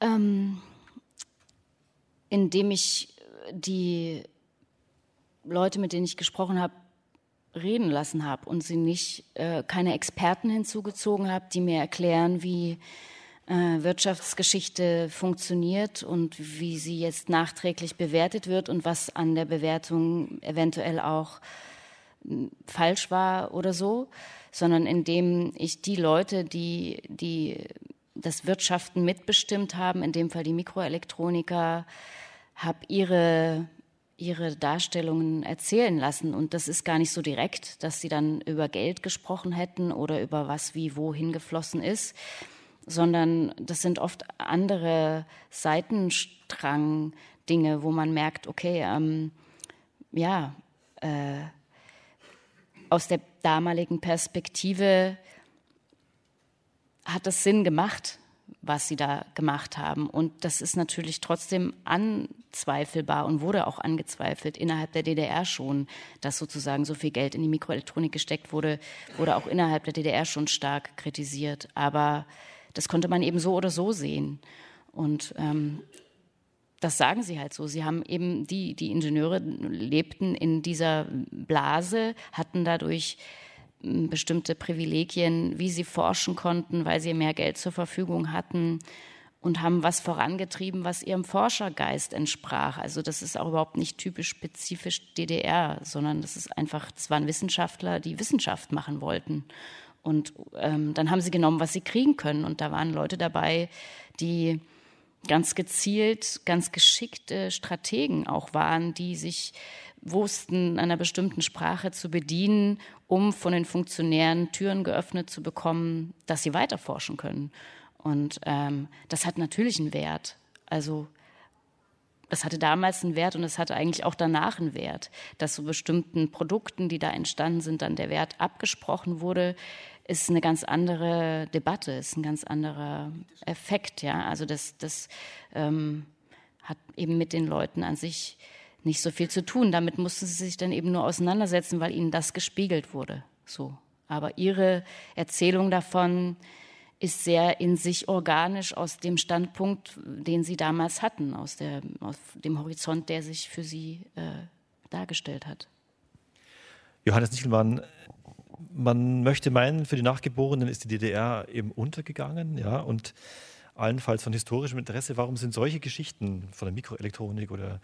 Ähm, indem ich die Leute, mit denen ich gesprochen habe, reden lassen habe und sie nicht äh, keine Experten hinzugezogen habe, die mir erklären, wie äh, Wirtschaftsgeschichte funktioniert und wie sie jetzt nachträglich bewertet wird und was an der Bewertung eventuell auch hm, falsch war oder so, sondern indem ich die Leute, die, die das Wirtschaften mitbestimmt haben, in dem Fall die Mikroelektroniker, habe ihre ihre Darstellungen erzählen lassen. Und das ist gar nicht so direkt, dass sie dann über Geld gesprochen hätten oder über was wie wohin geflossen ist, sondern das sind oft andere Seitenstrang-Dinge, wo man merkt, okay, ähm, ja, äh, aus der damaligen Perspektive hat das Sinn gemacht, was sie da gemacht haben. Und das ist natürlich trotzdem anzweifelbar und wurde auch angezweifelt innerhalb der DDR schon, dass sozusagen so viel Geld in die Mikroelektronik gesteckt wurde, wurde auch innerhalb der DDR schon stark kritisiert. Aber das konnte man eben so oder so sehen. Und ähm, das sagen sie halt so. Sie haben eben die, die Ingenieure lebten in dieser Blase, hatten dadurch bestimmte Privilegien, wie sie forschen konnten, weil sie mehr Geld zur Verfügung hatten und haben was vorangetrieben, was ihrem Forschergeist entsprach. Also das ist auch überhaupt nicht typisch spezifisch DDR, sondern das ist einfach, das waren Wissenschaftler, die Wissenschaft machen wollten. Und ähm, dann haben sie genommen, was sie kriegen können. Und da waren Leute dabei, die ganz gezielt, ganz geschickte Strategen auch waren, die sich wussten, einer bestimmten Sprache zu bedienen, um von den Funktionären Türen geöffnet zu bekommen, dass sie weiterforschen können. Und ähm, das hat natürlich einen Wert. Also das hatte damals einen Wert und es hatte eigentlich auch danach einen Wert, dass so bestimmten Produkten, die da entstanden sind, dann der Wert abgesprochen wurde, ist eine ganz andere Debatte, ist ein ganz anderer Effekt. Ja, also das, das ähm, hat eben mit den Leuten an sich nicht so viel zu tun. Damit mussten sie sich dann eben nur auseinandersetzen, weil ihnen das gespiegelt wurde. So. Aber ihre Erzählung davon ist sehr in sich organisch aus dem Standpunkt, den sie damals hatten, aus, der, aus dem Horizont, der sich für sie äh, dargestellt hat. Johannes Nichelmann, man möchte meinen, für die Nachgeborenen ist die DDR eben untergegangen, ja, und allenfalls von historischem Interesse. Warum sind solche Geschichten von der Mikroelektronik oder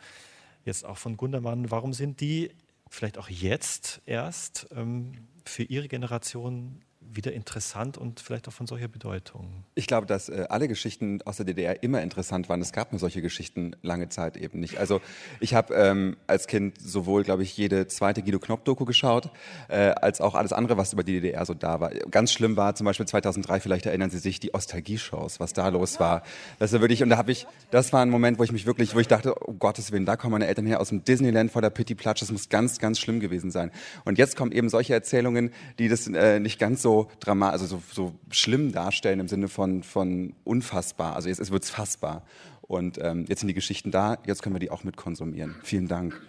jetzt auch von Gundermann, warum sind die vielleicht auch jetzt erst ähm, für Ihre Generation wieder interessant und vielleicht auch von solcher Bedeutung? Ich glaube, dass äh, alle Geschichten aus der DDR immer interessant waren. Es gab nur solche Geschichten lange Zeit eben nicht. Also ich habe ähm, als Kind sowohl, glaube ich, jede zweite Guido Knopp-Doku geschaut, äh, als auch alles andere, was über die DDR so da war. Ganz schlimm war zum Beispiel 2003, vielleicht erinnern Sie sich, die Ostalgie-Shows, was da los war. Das war wirklich, und da habe ich, das war ein Moment, wo ich mich wirklich, wo ich dachte, oh Gottes Willen, da kommen meine Eltern her aus dem Disneyland vor der Pitti Platsch, das muss ganz, ganz schlimm gewesen sein. Und jetzt kommen eben solche Erzählungen, die das äh, nicht ganz so dramatisch, also so, so schlimm darstellen im Sinne von, von unfassbar. Also jetzt, jetzt wird es fassbar. Und ähm, jetzt sind die Geschichten da, jetzt können wir die auch mit konsumieren. Vielen Dank.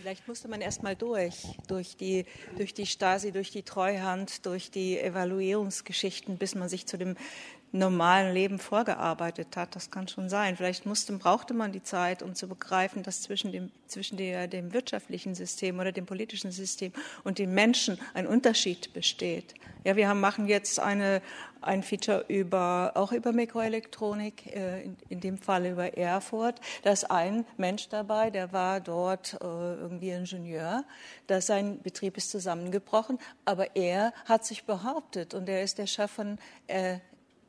Vielleicht musste man erst mal durch, durch die, durch die Stasi, durch die Treuhand, durch die Evaluierungsgeschichten, bis man sich zu dem normalen Leben vorgearbeitet hat. Das kann schon sein. Vielleicht musste, brauchte man die Zeit, um zu begreifen, dass zwischen, dem, zwischen der, dem wirtschaftlichen System oder dem politischen System und den Menschen ein Unterschied besteht. Ja, wir haben, machen jetzt eine, ein Feature über, auch über Mikroelektronik, äh, in, in, dem Fall über Erfurt. Da ist ein Mensch dabei, der war dort äh, irgendwie Ingenieur. Da sein Betrieb ist zusammengebrochen, aber er hat sich behauptet und er ist der Chef von äh,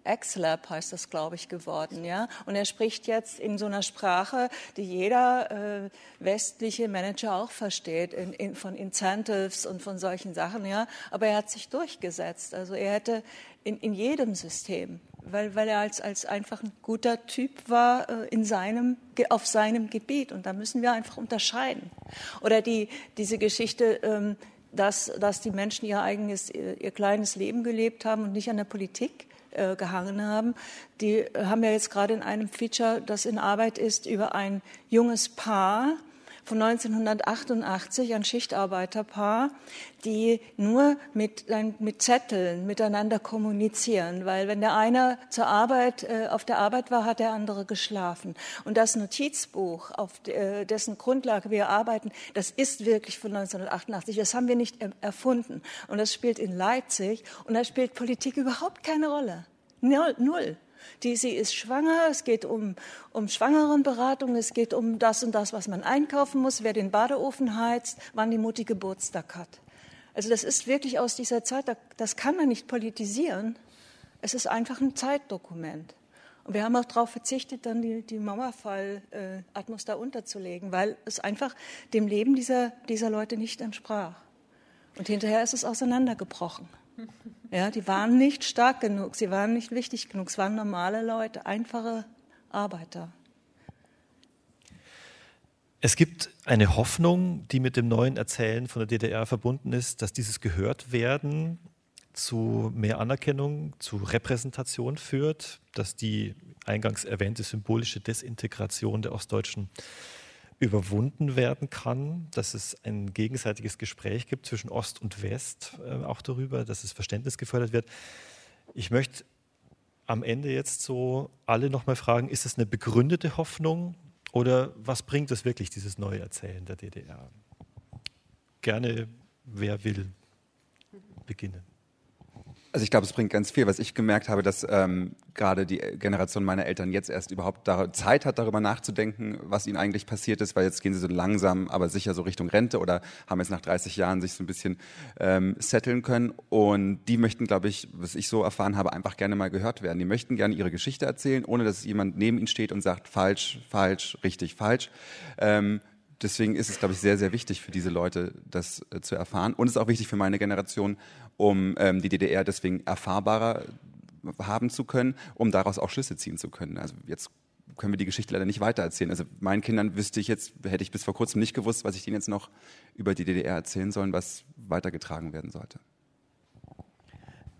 X-Lab heißt das, glaube ich, geworden, ja. Und er spricht jetzt in so einer Sprache, die jeder äh, westliche Manager auch versteht, in, in, von Incentives und von solchen Sachen, ja. Aber er hat sich durchgesetzt. Also er hätte in, in jedem System, weil, weil er als, als einfach ein guter Typ war äh, in seinem, auf seinem Gebiet. Und da müssen wir einfach unterscheiden. Oder die, diese Geschichte, ähm, dass, dass die Menschen ihr eigenes, ihr kleines Leben gelebt haben und nicht an der Politik äh, gehangen haben. Die haben ja jetzt gerade in einem Feature, das in Arbeit ist, über ein junges Paar von 1988, ein Schichtarbeiterpaar, die nur mit, mit Zetteln miteinander kommunizieren, weil wenn der eine zur Arbeit, äh, auf der Arbeit war, hat der andere geschlafen. Und das Notizbuch, auf äh, dessen Grundlage wir arbeiten, das ist wirklich von 1988. Das haben wir nicht erfunden. Und das spielt in Leipzig und da spielt Politik überhaupt keine Rolle. Null. Die, sie ist schwanger, es geht um, um Schwangerenberatung, es geht um das und das, was man einkaufen muss, wer den Badeofen heizt, wann die Mutti Geburtstag hat. Also das ist wirklich aus dieser Zeit, das kann man nicht politisieren. Es ist einfach ein Zeitdokument. Und wir haben auch darauf verzichtet, dann die, die Mauerfall-Atmos da unterzulegen, weil es einfach dem Leben dieser, dieser Leute nicht entsprach. Und hinterher ist es auseinandergebrochen. Ja, die waren nicht stark genug, sie waren nicht wichtig genug, es waren normale Leute, einfache Arbeiter. Es gibt eine Hoffnung, die mit dem neuen Erzählen von der DDR verbunden ist, dass dieses Gehörtwerden zu mehr Anerkennung, zu Repräsentation führt, dass die eingangs erwähnte symbolische Desintegration der ostdeutschen überwunden werden kann, dass es ein gegenseitiges Gespräch gibt zwischen Ost und West äh, auch darüber, dass es Verständnis gefördert wird. Ich möchte am Ende jetzt so alle nochmal fragen, ist es eine begründete Hoffnung oder was bringt es wirklich, dieses neue Erzählen der DDR? Gerne, wer will beginnen. Also ich glaube, es bringt ganz viel. Was ich gemerkt habe, dass ähm, gerade die Generation meiner Eltern jetzt erst überhaupt Zeit hat, darüber nachzudenken, was ihnen eigentlich passiert ist, weil jetzt gehen sie so langsam, aber sicher so Richtung Rente oder haben jetzt nach 30 Jahren sich so ein bisschen ähm, setteln können. Und die möchten, glaube ich, was ich so erfahren habe, einfach gerne mal gehört werden. Die möchten gerne ihre Geschichte erzählen, ohne dass jemand neben ihnen steht und sagt, falsch, falsch, richtig, falsch. Ähm, deswegen ist es, glaube ich, sehr, sehr wichtig für diese Leute, das äh, zu erfahren. Und es ist auch wichtig für meine Generation, um ähm, die DDR deswegen erfahrbarer haben zu können, um daraus auch Schlüsse ziehen zu können. Also jetzt können wir die Geschichte leider nicht weitererzählen. Also meinen Kindern wüsste ich jetzt, hätte ich bis vor kurzem nicht gewusst, was ich denen jetzt noch über die DDR erzählen soll, was weitergetragen werden sollte.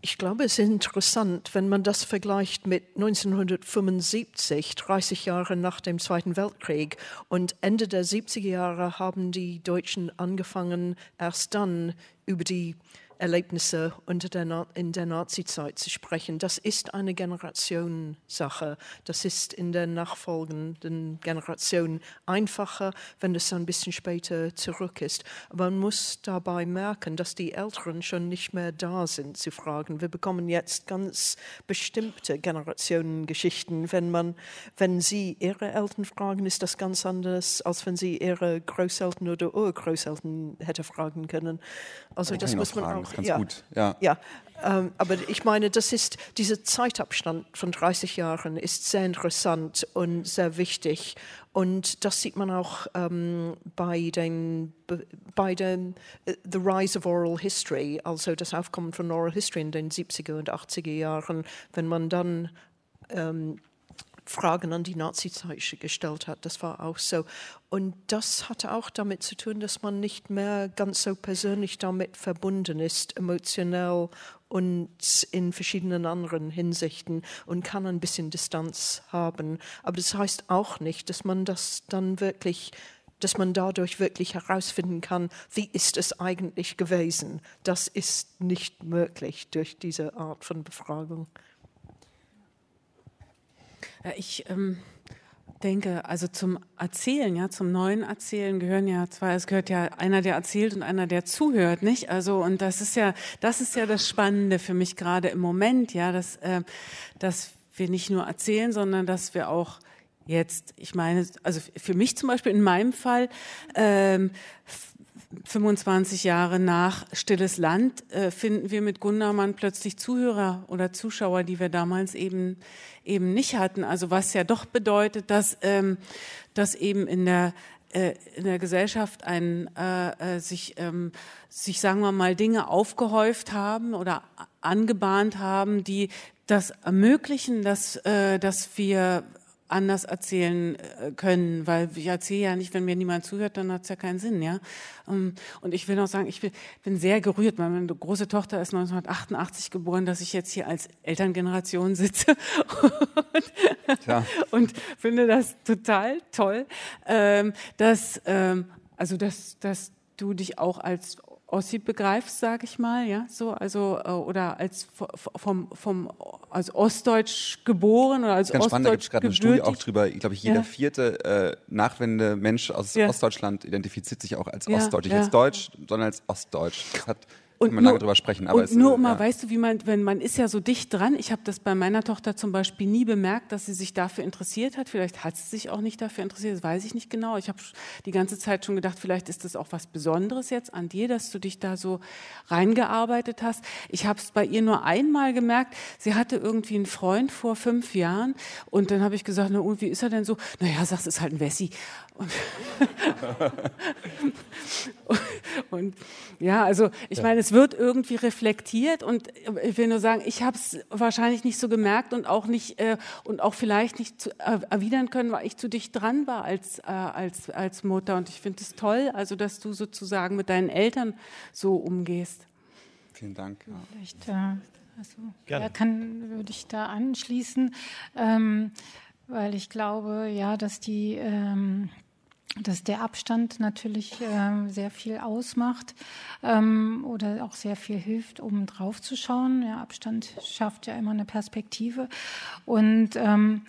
Ich glaube, es ist interessant, wenn man das vergleicht mit 1975, 30 Jahre nach dem Zweiten Weltkrieg. Und Ende der 70er Jahre haben die Deutschen angefangen, erst dann über die Erlebnisse unter der in der Nazizeit zu sprechen. Das ist eine Generationssache. Das ist in der nachfolgenden Generation einfacher, wenn es ein bisschen später zurück ist. Aber man muss dabei merken, dass die Älteren schon nicht mehr da sind zu fragen. Wir bekommen jetzt ganz bestimmte Generationengeschichten. Wenn man, wenn Sie Ihre Eltern fragen, ist das ganz anders, als wenn Sie Ihre Großeltern oder Urgroßeltern hätte fragen können. Also das muss man auch ganz ja, gut. Ja, ja ähm, aber ich meine, das ist, dieser Zeitabstand von 30 Jahren ist sehr interessant und sehr wichtig. Und das sieht man auch ähm, bei den, bei den uh, The Rise of Oral History, also das Aufkommen von Oral History in den 70er und 80er Jahren, wenn man dann ähm, Fragen an die Nazizeit gestellt hat. Das war auch so. Und das hatte auch damit zu tun, dass man nicht mehr ganz so persönlich damit verbunden ist, emotionell und in verschiedenen anderen Hinsichten und kann ein bisschen Distanz haben. Aber das heißt auch nicht, dass man das dann wirklich dass man dadurch wirklich herausfinden kann, wie ist es eigentlich gewesen. Das ist nicht möglich durch diese Art von Befragung. Ja, ich ähm, denke, also zum Erzählen, ja, zum neuen Erzählen gehören ja zwei, es gehört ja einer, der erzählt und einer, der zuhört, nicht? Also, und das ist ja, das ist ja das Spannende für mich gerade im Moment, ja, dass, äh, dass wir nicht nur erzählen, sondern dass wir auch jetzt, ich meine, also für mich zum Beispiel in meinem Fall, ähm, 25 Jahre nach Stilles Land äh, finden wir mit Gundermann plötzlich Zuhörer oder Zuschauer, die wir damals eben eben nicht hatten. Also was ja doch bedeutet, dass ähm, dass eben in der äh, in der Gesellschaft ein, äh, äh, sich, ähm, sich, sagen wir mal, Dinge aufgehäuft haben oder angebahnt haben, die das ermöglichen, dass, äh, dass wir anders erzählen äh, können, weil ich erzähle ja nicht, wenn mir niemand zuhört, dann hat es ja keinen Sinn, ja. Ähm, und ich will noch sagen, ich bin sehr gerührt. Meine große Tochter ist 1988 geboren, dass ich jetzt hier als Elterngeneration sitze <laughs> und, ja. und finde das total toll, ähm, dass ähm, also dass, dass du dich auch als Ossi begreifst, sage ich mal, ja, so, also äh, oder als vom, vom als Ostdeutsch geboren oder als Ganz Ostdeutsch spannend, da gibt es gerade eine Studie auch drüber. Ich glaube, jeder ja. vierte äh, Nachwende Mensch aus ja. Ostdeutschland identifiziert sich auch als ja, Ostdeutsch. Nicht als Deutsch, sondern als Ostdeutsch. Das hat und man nur, lange drüber sprechen. Aber und nur mal, ja. weißt du, wie man, wenn man ist ja so dicht dran. Ich habe das bei meiner Tochter zum Beispiel nie bemerkt, dass sie sich dafür interessiert hat. Vielleicht hat sie sich auch nicht dafür interessiert, das weiß ich nicht genau. Ich habe die ganze Zeit schon gedacht, vielleicht ist das auch was Besonderes jetzt an dir, dass du dich da so reingearbeitet hast. Ich habe es bei ihr nur einmal gemerkt. Sie hatte irgendwie einen Freund vor fünf Jahren und dann habe ich gesagt, na und wie ist er denn so? Naja, sagst, es ist halt ein Wessi. Und, <laughs> <laughs> und, ja, also ich meine, es wird irgendwie reflektiert und ich will nur sagen, ich habe es wahrscheinlich nicht so gemerkt und auch nicht äh, und auch vielleicht nicht zu, äh, erwidern können, weil ich zu dicht dran war als, äh, als, als Mutter. Und ich finde es toll, also dass du sozusagen mit deinen Eltern so umgehst. Vielen Dank. Ja. Vielleicht, äh, also, ja, kann, würde ich da anschließen, ähm, weil ich glaube, ja, dass die ähm, dass der Abstand natürlich äh, sehr viel ausmacht ähm, oder auch sehr viel hilft, um drauf zu schauen. Der Abstand schafft ja immer eine Perspektive. Und ähm,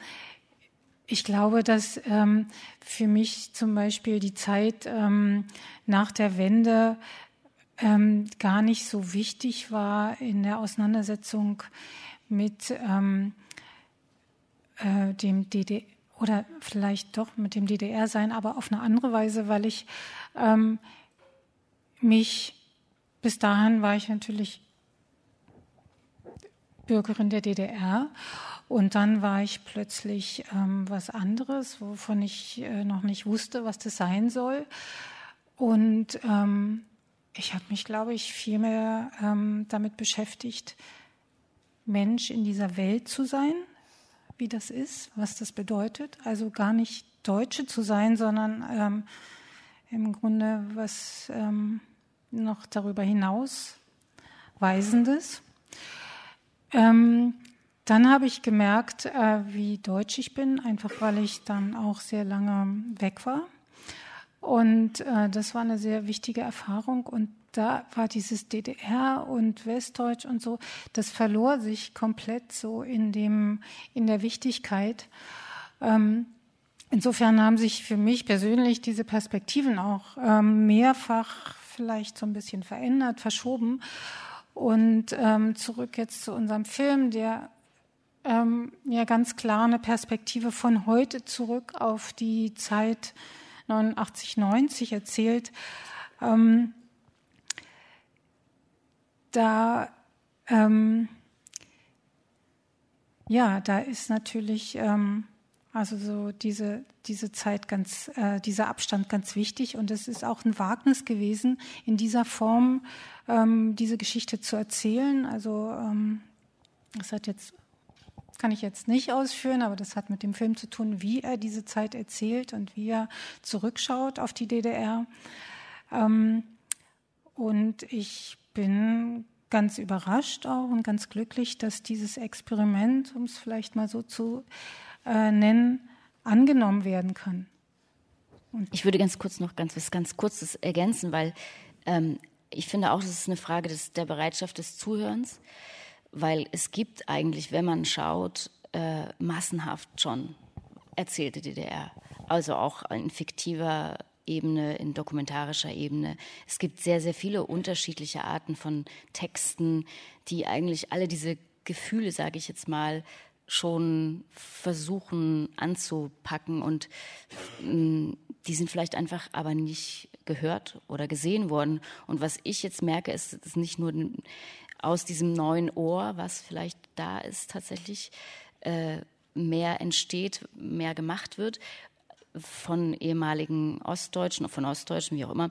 ich glaube, dass ähm, für mich zum Beispiel die Zeit ähm, nach der Wende ähm, gar nicht so wichtig war in der Auseinandersetzung mit ähm, äh, dem DDR oder vielleicht doch mit dem DDR sein, aber auf eine andere Weise, weil ich ähm, mich, bis dahin war ich natürlich Bürgerin der DDR und dann war ich plötzlich ähm, was anderes, wovon ich äh, noch nicht wusste, was das sein soll. Und ähm, ich habe mich, glaube ich, viel mehr ähm, damit beschäftigt, Mensch in dieser Welt zu sein wie das ist, was das bedeutet. Also gar nicht Deutsche zu sein, sondern ähm, im Grunde was ähm, noch darüber hinaus Weisendes. Ähm, dann habe ich gemerkt, äh, wie deutsch ich bin, einfach weil ich dann auch sehr lange weg war. Und äh, das war eine sehr wichtige Erfahrung. Und da war dieses DDR und Westdeutsch und so, das verlor sich komplett so in dem, in der Wichtigkeit. Ähm, insofern haben sich für mich persönlich diese Perspektiven auch ähm, mehrfach vielleicht so ein bisschen verändert, verschoben. Und ähm, zurück jetzt zu unserem Film, der ähm, ja ganz klar eine Perspektive von heute zurück auf die Zeit 89, 90 erzählt. Ähm, da ähm, ja, da ist natürlich ähm, also so diese, diese Zeit ganz, äh, dieser Abstand ganz wichtig und es ist auch ein Wagnis gewesen, in dieser Form ähm, diese Geschichte zu erzählen. Also ähm, das hat jetzt kann ich jetzt nicht ausführen, aber das hat mit dem Film zu tun, wie er diese Zeit erzählt und wie er zurückschaut auf die DDR. Ähm, und ich bin ganz überrascht auch und ganz glücklich, dass dieses Experiment, um es vielleicht mal so zu äh, nennen, angenommen werden kann. Und ich würde ganz kurz noch ganz was ganz Kurzes ergänzen, weil ähm, ich finde auch, das ist eine Frage des, der Bereitschaft des Zuhörens, weil es gibt eigentlich, wenn man schaut, äh, massenhaft schon erzählte DDR, also auch in fiktiver Ebene, in dokumentarischer Ebene. Es gibt sehr, sehr viele unterschiedliche Arten von Texten, die eigentlich alle diese Gefühle, sage ich jetzt mal, schon versuchen anzupacken und mh, mm, die sind vielleicht einfach aber nicht gehört oder gesehen worden. Und was ich jetzt merke, ist, ist nicht nur aus diesem neuen Ohr, was vielleicht da ist, tatsächlich äh, mehr entsteht, mehr gemacht wird von ehemaligen Ostdeutschen, von Ostdeutschen, wie auch immer,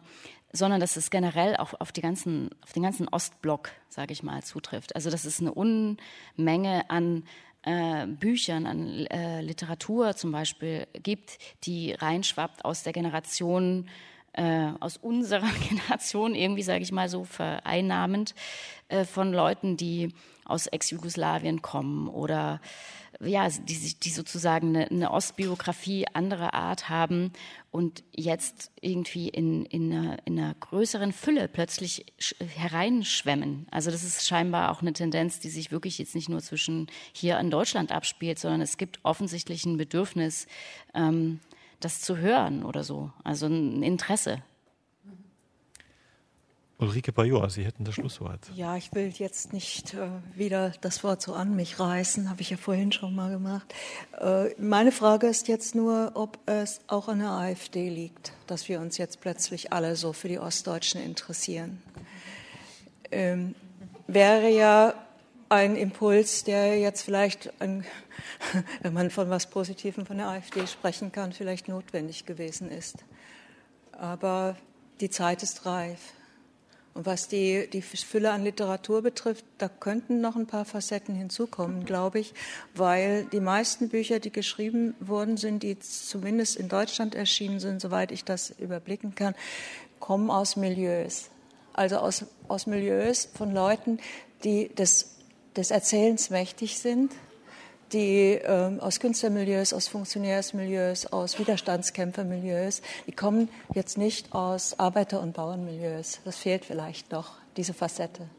sondern dass es generell auch auf, die ganzen, auf den ganzen Ostblock, sage ich mal, zutrifft. Also dass es eine Unmenge an äh, Büchern, an äh, Literatur zum Beispiel gibt, die reinschwappt aus der Generation, äh, aus unserer <laughs> Generation, irgendwie sage ich mal so vereinnahmend, äh, von Leuten, die aus Ex-Jugoslawien kommen oder ja, die, die sozusagen eine, eine, Ostbiografie anderer Art haben und jetzt irgendwie in, in, einer, in einer größeren Fülle plötzlich hereinschwemmen. Also das ist scheinbar auch eine Tendenz, die sich wirklich jetzt nicht nur zwischen hier in Deutschland abspielt, sondern es gibt offensichtlich ein Bedürfnis, ähm, das zu hören oder so. Also ein Interesse. Ulrike Bajor, Sie hätten das Schlusswort. Ja, ich will jetzt nicht äh, wieder das Wort so an mich reißen, habe ich ja vorhin schon mal gemacht. Äh, meine Frage ist jetzt nur, ob es auch an der AfD liegt, dass wir uns jetzt plötzlich alle so für die Ostdeutschen interessieren. Ähm, wäre ja ein Impuls, der jetzt vielleicht, ein, <laughs> wenn man von was Positivem von der AfD sprechen kann, vielleicht notwendig gewesen ist. Aber die Zeit ist reif. Und was die, die Fülle an Literatur betrifft, da könnten noch ein paar Facetten hinzukommen, glaube ich, weil die meisten Bücher, die geschrieben worden sind, die zumindest in Deutschland erschienen sind, soweit ich das überblicken kann, kommen aus Milieus. Also aus, aus Milieus von Leuten, die des, des Erzählens mächtig sind, die ähm, aus Künstlermilieus, aus Funktionärsmilieus, aus Widerstandskämpfermilieus, die kommen jetzt nicht aus Arbeiter- und Bauernmilieus. Das fehlt vielleicht noch, diese Facette.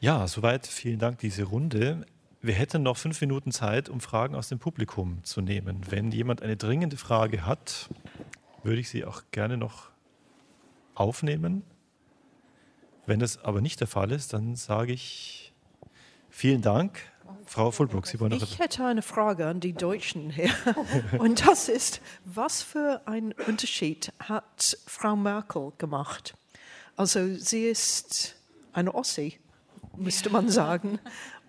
Ja, soweit vielen Dank, diese Runde. Wir hätten noch fünf Minuten Zeit, um Fragen aus dem Publikum zu nehmen. Wenn jemand eine dringende Frage hat, würde ich sie auch gerne noch aufnehmen. Wenn das aber nicht der Fall ist, dann sage ich vielen Dank Frau Fulbrook, Sie wollen noch Ich hätte eine Frage an die Deutschen hier. Und das ist, was für einen Unterschied hat Frau Merkel gemacht? Also sie ist eine Ossi, müsste man sagen,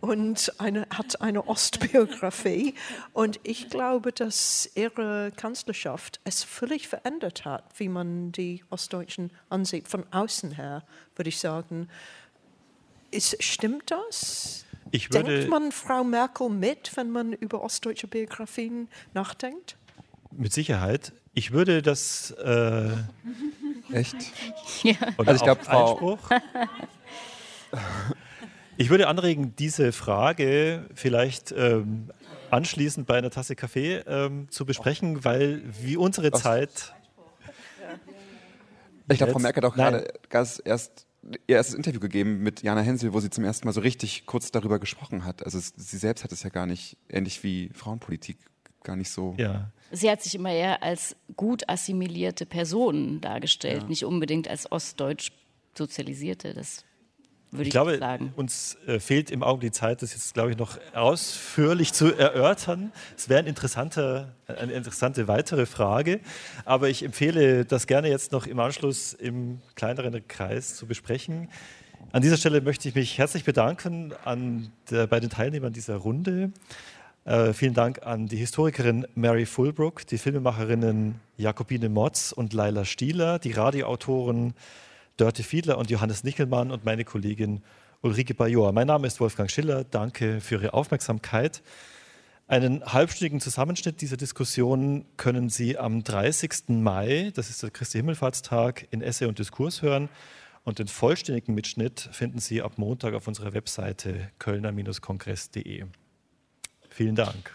und eine, hat eine Ostbiografie. Und ich glaube, dass ihre Kanzlerschaft es völlig verändert hat, wie man die Ostdeutschen ansieht. Von außen her, würde ich sagen. Ist, stimmt das? Ich würde, Denkt man Frau Merkel mit, wenn man über ostdeutsche Biografien nachdenkt? Mit Sicherheit. Ich würde das. Äh, Echt? <laughs> Ja. Also ich glaube, Frau. <laughs> Ich würde anregen, diese Frage vielleicht ähm, anschließend bei einer Tasse Kaffee ähm, zu besprechen, weil wie unsere Was? Zeit. Ich glaube, Frau Merkel hat auch Nein. gerade erst ihr erstes Interview gegeben mit Jana Hensel, wo sie zum ersten Mal so richtig kurz darüber gesprochen hat. Also es, sie selbst hat es ja gar nicht, ähnlich wie Frauenpolitik, gar nicht so. Ja. Sie hat sich immer eher als gut assimilierte Person dargestellt, ja. nicht unbedingt als ostdeutsch sozialisierte. Das würde ich, ich glaube, sagen. Uns äh, fehlt im Augenblick die Zeit, das jetzt, glaube ich, noch ausführlich zu erörtern. Es wäre ein interessanter, eine interessante weitere Frage, aber ich empfehle, das gerne jetzt noch im Anschluss im kleineren Kreis zu besprechen. An dieser Stelle möchte ich mich herzlich bedanken der, bei den Teilnehmern dieser Runde. Äh, vielen Dank an die Historikerin Mary Fulbrook, die Filmemacherinnen Jakobine Motz und Laila Stieler, die Radioautoren Dörte Fiedler und Johannes Nickelmann und meine Kollegin Ulrike Bajor. Mein Name ist Wolfgang Schiller. Danke für Ihre Aufmerksamkeit. Einen halbstündigen Zusammenschnitt dieser Diskussion können Sie am 30. Mai, das ist der Christi Himmelfahrtstag, in Essay und Diskurs hören. Und den vollständigen Mitschnitt finden Sie ab Montag auf unserer Webseite kölner-kongress.de. Vielen Dank.